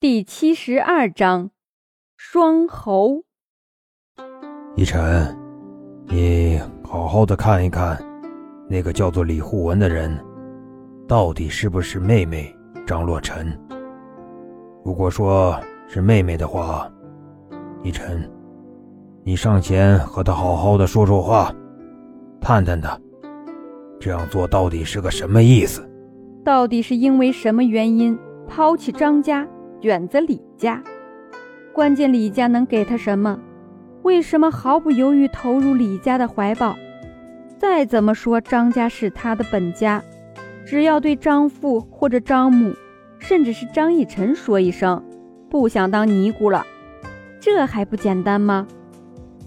第七十二章，双猴。一晨，你好好的看一看，那个叫做李护文的人，到底是不是妹妹张洛尘？如果说是妹妹的话，一晨，你上前和她好好的说说话，探探她，这样做到底是个什么意思？到底是因为什么原因抛弃张家？选择李家，关键李家能给他什么？为什么毫不犹豫投入李家的怀抱？再怎么说，张家是他的本家，只要对张父或者张母，甚至是张逸晨说一声不想当尼姑了，这还不简单吗？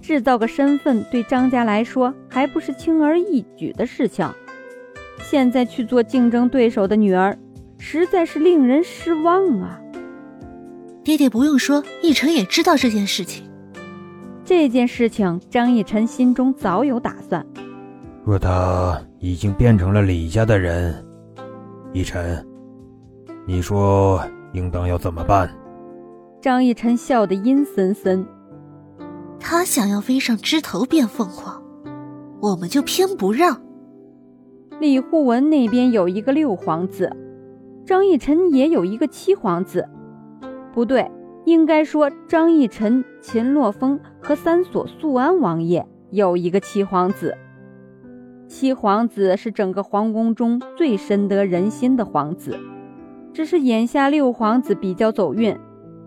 制造个身份对张家来说还不是轻而易举的事情。现在去做竞争对手的女儿，实在是令人失望啊！爹爹不用说，奕晨也知道这件事情。这件事情，张奕晨心中早有打算。若他已经变成了李家的人，奕晨，你说应当要怎么办？张奕晨笑得阴森森。他想要飞上枝头变凤凰，我们就偏不让。李护文那边有一个六皇子，张奕晨也有一个七皇子。不对，应该说张逸晨、秦洛风和三所素安王爷有一个七皇子。七皇子是整个皇宫中最深得人心的皇子，只是眼下六皇子比较走运，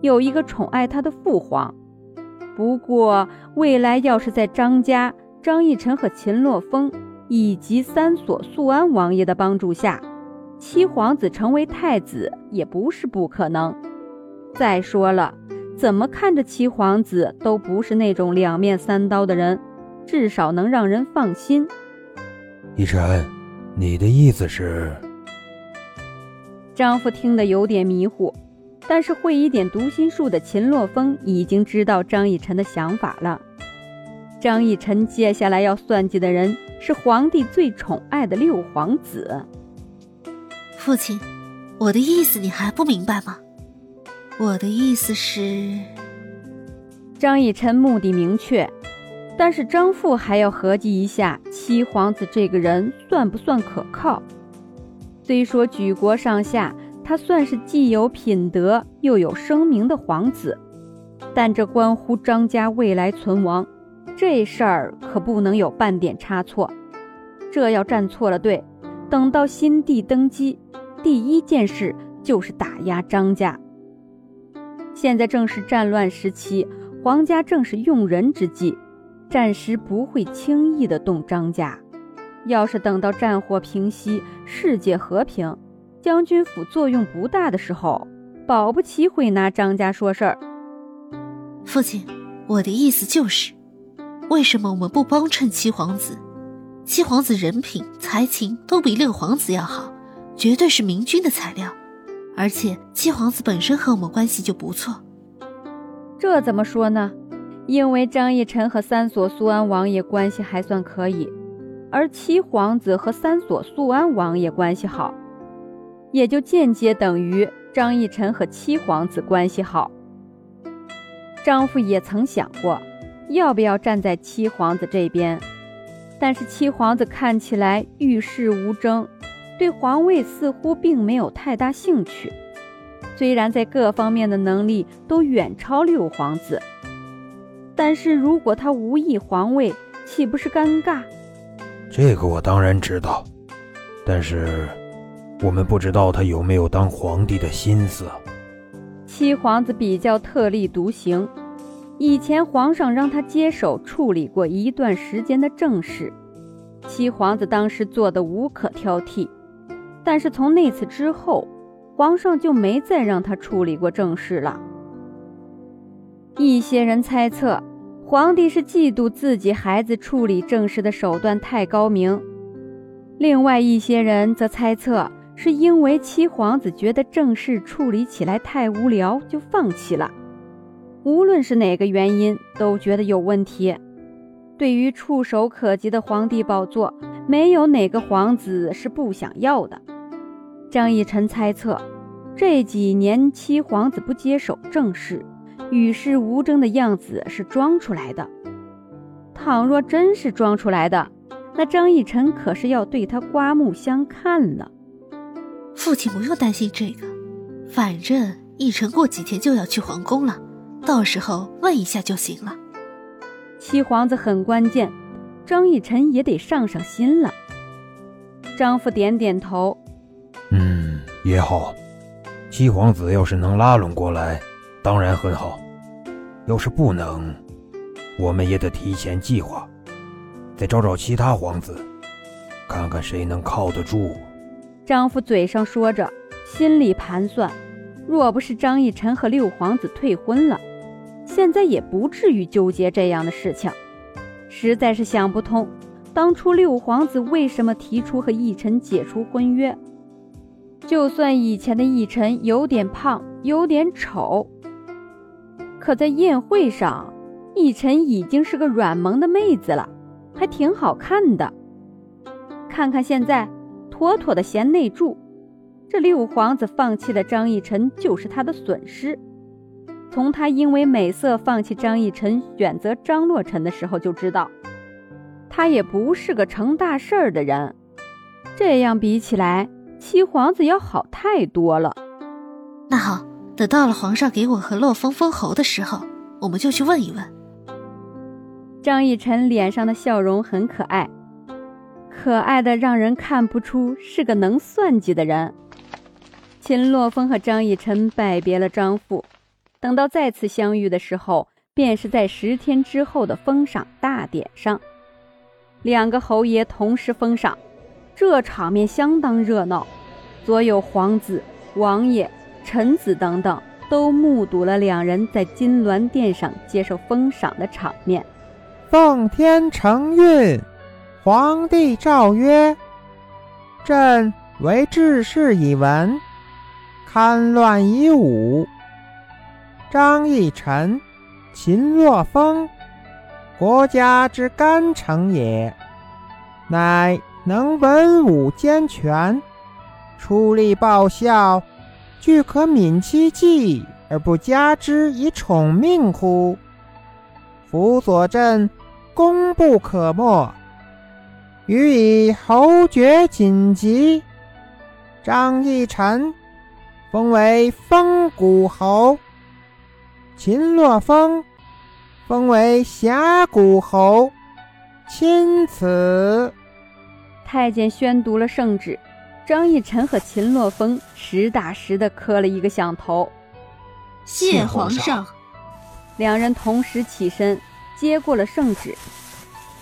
有一个宠爱他的父皇。不过未来要是在张家、张逸晨和秦洛风以及三所素安王爷的帮助下，七皇子成为太子也不是不可能。再说了，怎么看着七皇子都不是那种两面三刀的人，至少能让人放心。逸晨，你的意思是？丈夫听得有点迷糊，但是会一点读心术的秦洛风已经知道张逸晨的想法了。张逸晨接下来要算计的人是皇帝最宠爱的六皇子。父亲，我的意思你还不明白吗？我的意思是，张逸晨目的明确，但是张父还要合计一下七皇子这个人算不算可靠。虽说举国上下他算是既有品德又有声名的皇子，但这关乎张家未来存亡，这事儿可不能有半点差错。这要站错了队，等到新帝登基，第一件事就是打压张家。现在正是战乱时期，皇家正是用人之际，暂时不会轻易的动张家。要是等到战火平息，世界和平，将军府作用不大的时候，保不齐会拿张家说事儿。父亲，我的意思就是，为什么我们不帮衬七皇子？七皇子人品、才情都比六皇子要好，绝对是明君的材料。而且七皇子本身和我们关系就不错，这怎么说呢？因为张逸晨和三所苏安王爷关系还算可以，而七皇子和三所苏安王爷关系好，也就间接等于张逸晨和七皇子关系好。张父也曾想过，要不要站在七皇子这边，但是七皇子看起来遇事无争。对皇位似乎并没有太大兴趣，虽然在各方面的能力都远超六皇子，但是如果他无意皇位，岂不是尴尬？这个我当然知道，但是我们不知道他有没有当皇帝的心思。七皇子比较特立独行，以前皇上让他接手处理过一段时间的政事，七皇子当时做的无可挑剔。但是从那次之后，皇上就没再让他处理过政事了。一些人猜测，皇帝是嫉妒自己孩子处理政事的手段太高明；另外一些人则猜测，是因为七皇子觉得政事处理起来太无聊，就放弃了。无论是哪个原因，都觉得有问题。对于触手可及的皇帝宝座，没有哪个皇子是不想要的。张逸晨猜测，这几年七皇子不接手政事，与世无争的样子是装出来的。倘若真是装出来的，那张逸晨可是要对他刮目相看了。父亲不用担心这个，反正逸晨过几天就要去皇宫了，到时候问一下就行了。七皇子很关键，张逸晨也得上上心了。张父点点头，嗯，也好。七皇子要是能拉拢过来，当然很好；要是不能，我们也得提前计划，再找找其他皇子，看看谁能靠得住。丈夫嘴上说着，心里盘算：若不是张逸晨和六皇子退婚了，现在也不至于纠结这样的事情。实在是想不通，当初六皇子为什么提出和逸晨解除婚约。就算以前的奕晨有点胖，有点丑，可在宴会上，奕晨已经是个软萌的妹子了，还挺好看的。看看现在，妥妥的贤内助。这六皇子放弃的张逸晨，就是他的损失。从他因为美色放弃张逸晨，选择张洛尘的时候就知道，他也不是个成大事儿的人。这样比起来，七皇子要好太多了。那好，等到了皇上给我和洛风封侯的时候，我们就去问一问。张逸晨脸上的笑容很可爱，可爱的让人看不出是个能算计的人。秦洛风和张逸晨拜别了张父，等到再次相遇的时候，便是在十天之后的封赏大典上，两个侯爷同时封赏。这场面相当热闹，所有皇子、王爷、臣子等等都目睹了两人在金銮殿上接受封赏的场面。奉天承运，皇帝诏曰：“朕为治世以文，堪乱以武。张义臣、秦洛风，国家之干城也，乃。”能文武兼全，出力报效，俱可悯其计而不加之以宠命乎？辅佐朕，功不可没。予以侯爵锦级，张义臣封为封谷侯，秦洛风封为峡谷侯，钦此。太监宣读了圣旨，张逸臣和秦洛风实打实的磕了一个响头。谢皇上。两人同时起身接过了圣旨。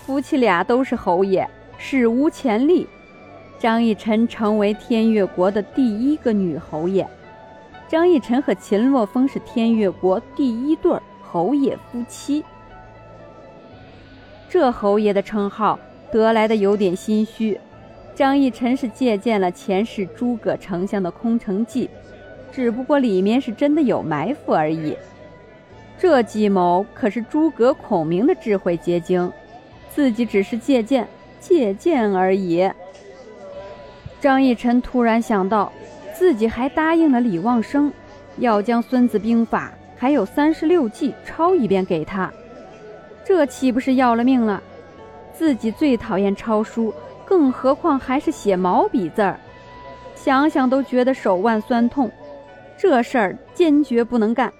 夫妻俩都是侯爷，史无前例。张逸臣成为天越国的第一个女侯爷。张逸臣和秦洛风是天越国第一对侯爷夫妻。这侯爷的称号。得来的有点心虚，张逸臣是借鉴了前世诸葛丞相的空城计，只不过里面是真的有埋伏而已。这计谋可是诸葛孔明的智慧结晶，自己只是借鉴借鉴而已。张逸臣突然想到，自己还答应了李旺生，要将《孙子兵法》还有三十六计抄一遍给他，这岂不是要了命了？自己最讨厌抄书，更何况还是写毛笔字儿，想想都觉得手腕酸痛。这事儿坚决不能干。